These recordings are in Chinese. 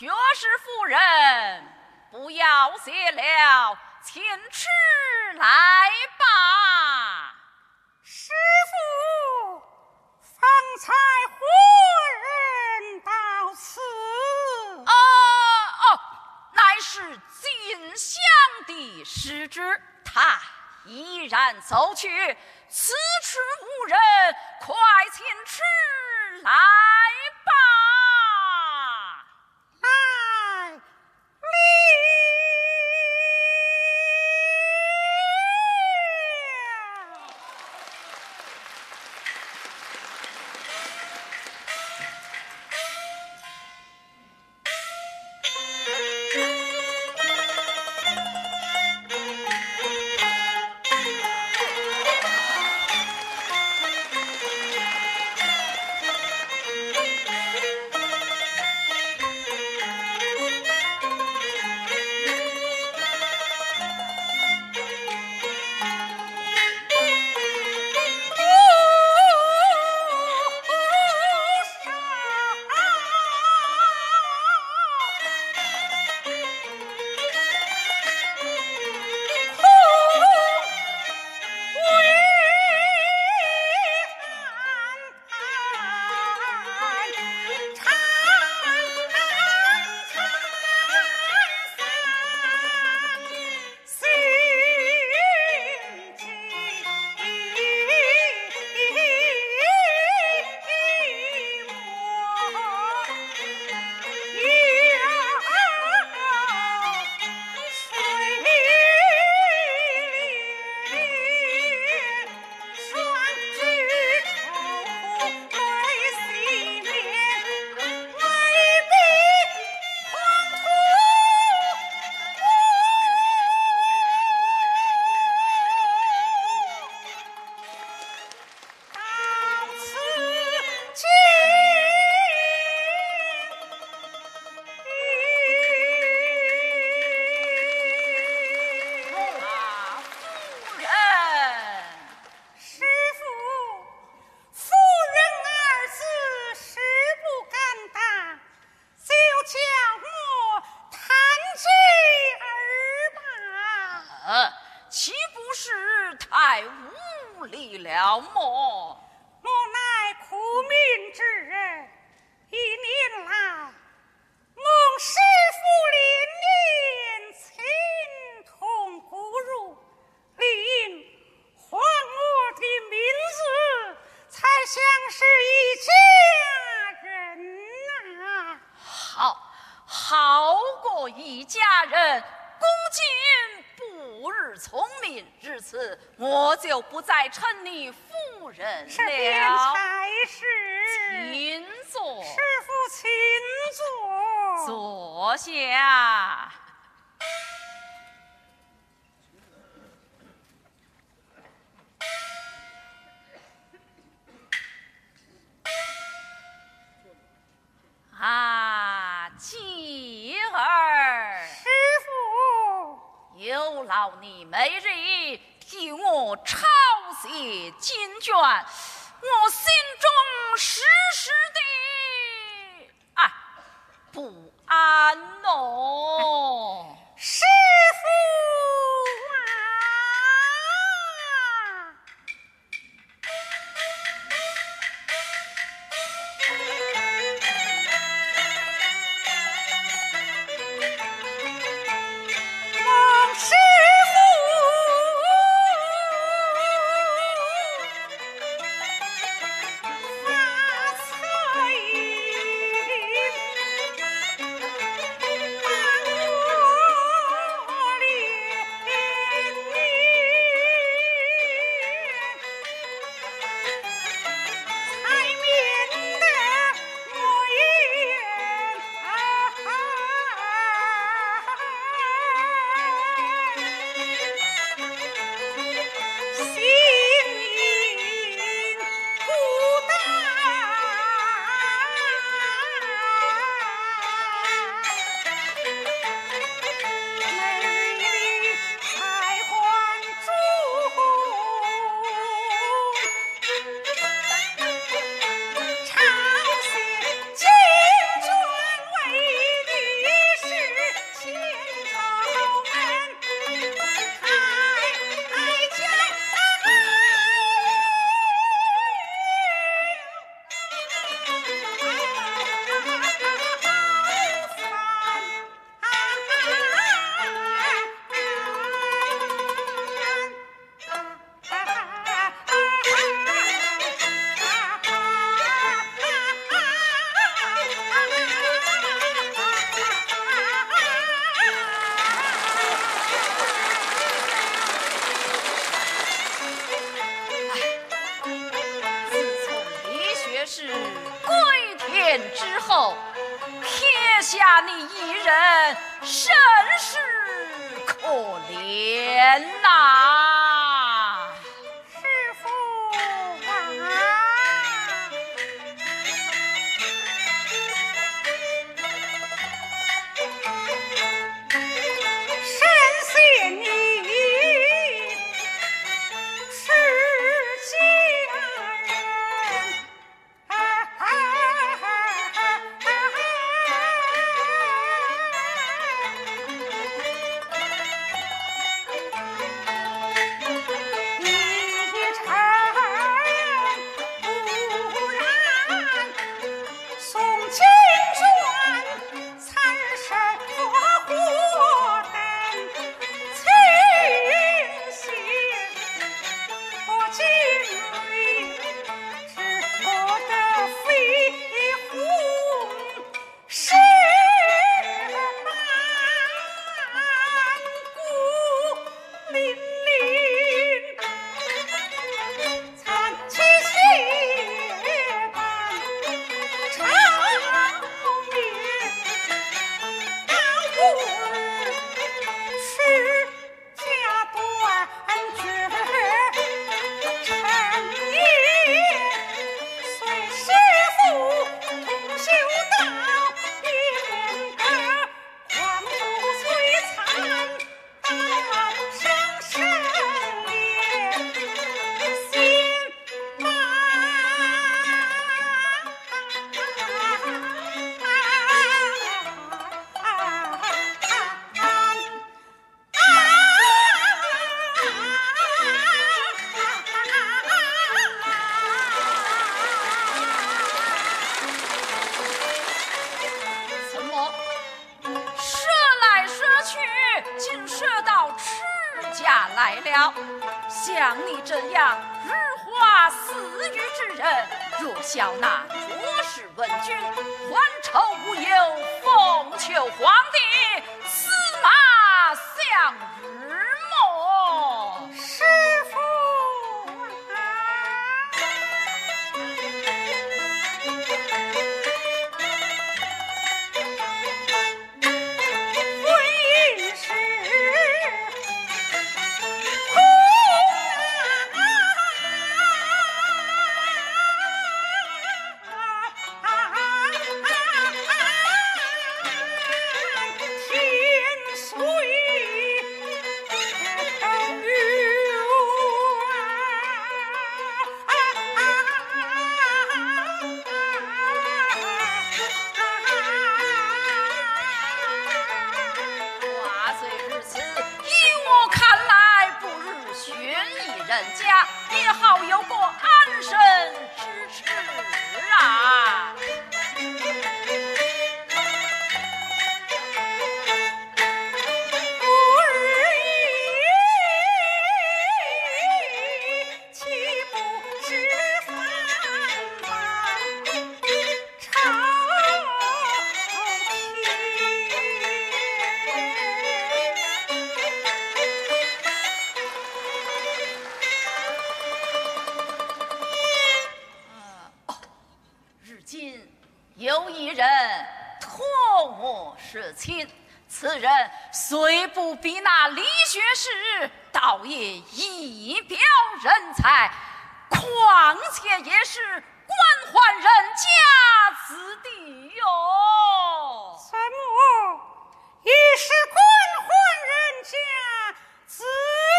薛氏夫人，不要谢了，请吃来吧。师傅，方才夫人到此。哦哦，乃是金香的使者，他依然走去。此处无人，快请吃来吧。要你每日替我抄写经卷我心中时时的啊不安哦家也好有个安身有一人托我侍亲，此人虽不比那李学士，倒也一表人才，况且也是官宦人家子弟哟。岑母也是官宦人家子弟。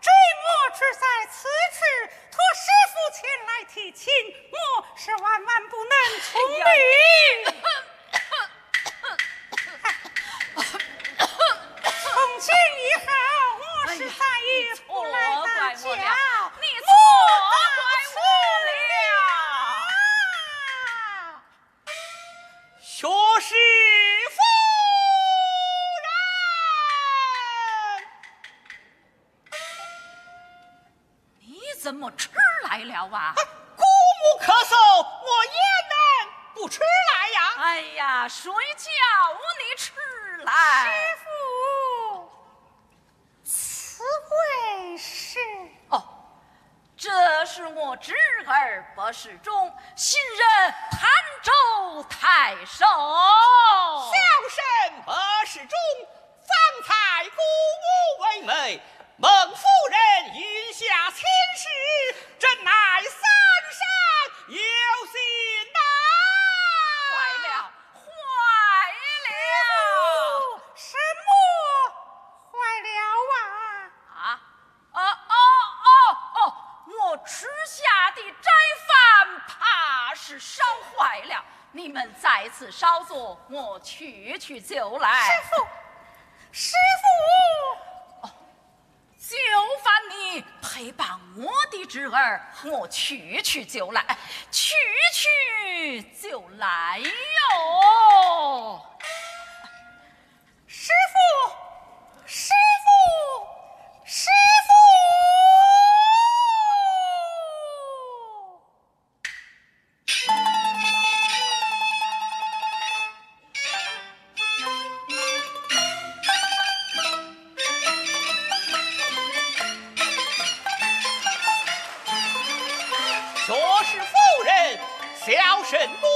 joy. 哎呀，谁叫你吃来？师傅，此位是哦，这是我侄儿不世忠，新任潭州太守。小生不世忠，方才鼓舞为媒，孟夫人云下亲事，真乃三生有幸呐。坏了，坏了！什么坏了啊？啊，哦哦哦哦！我吃下的斋饭怕是烧坏了，你们在此稍坐，我去去就来。师傅，师傅，就烦你陪伴我的侄儿，我去去就来，去去就来哟。小神功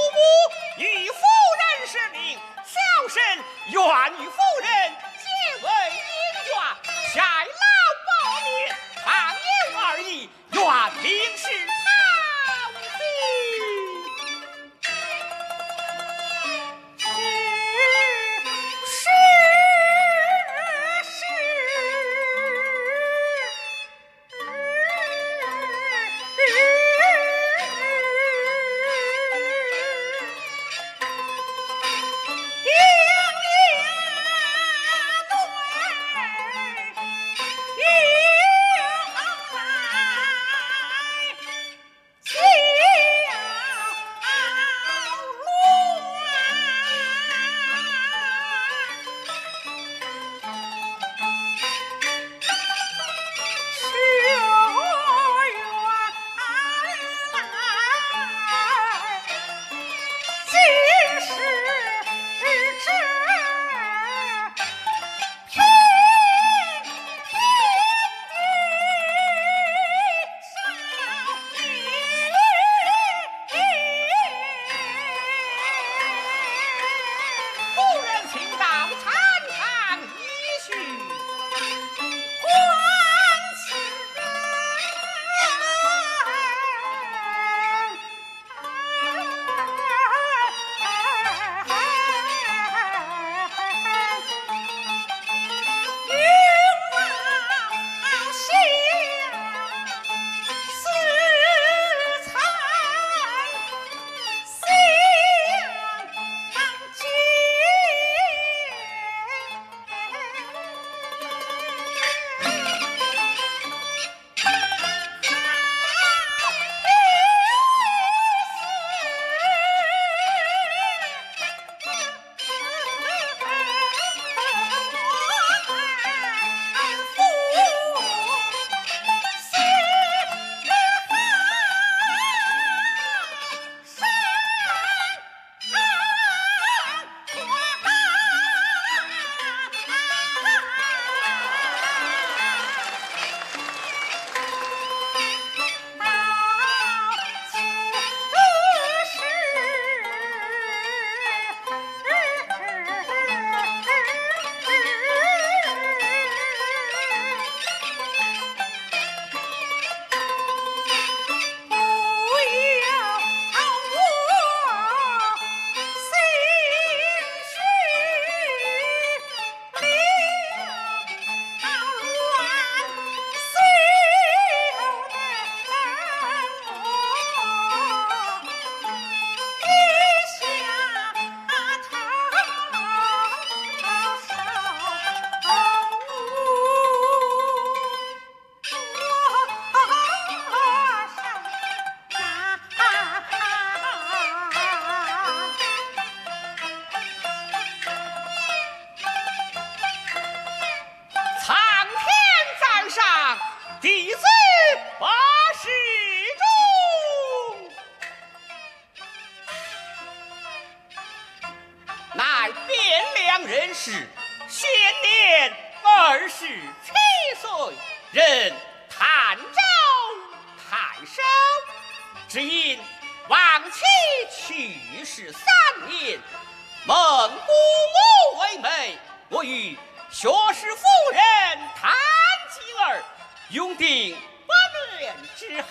是好。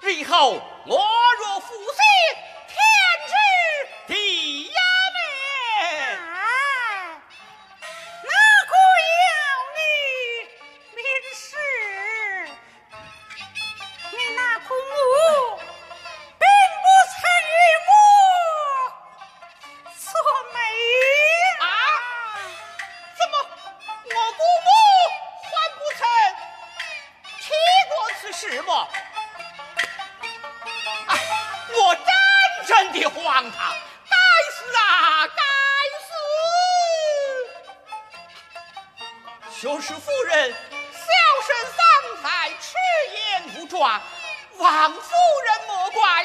日后我若负心就是夫人小生方才出言不状望夫人莫怪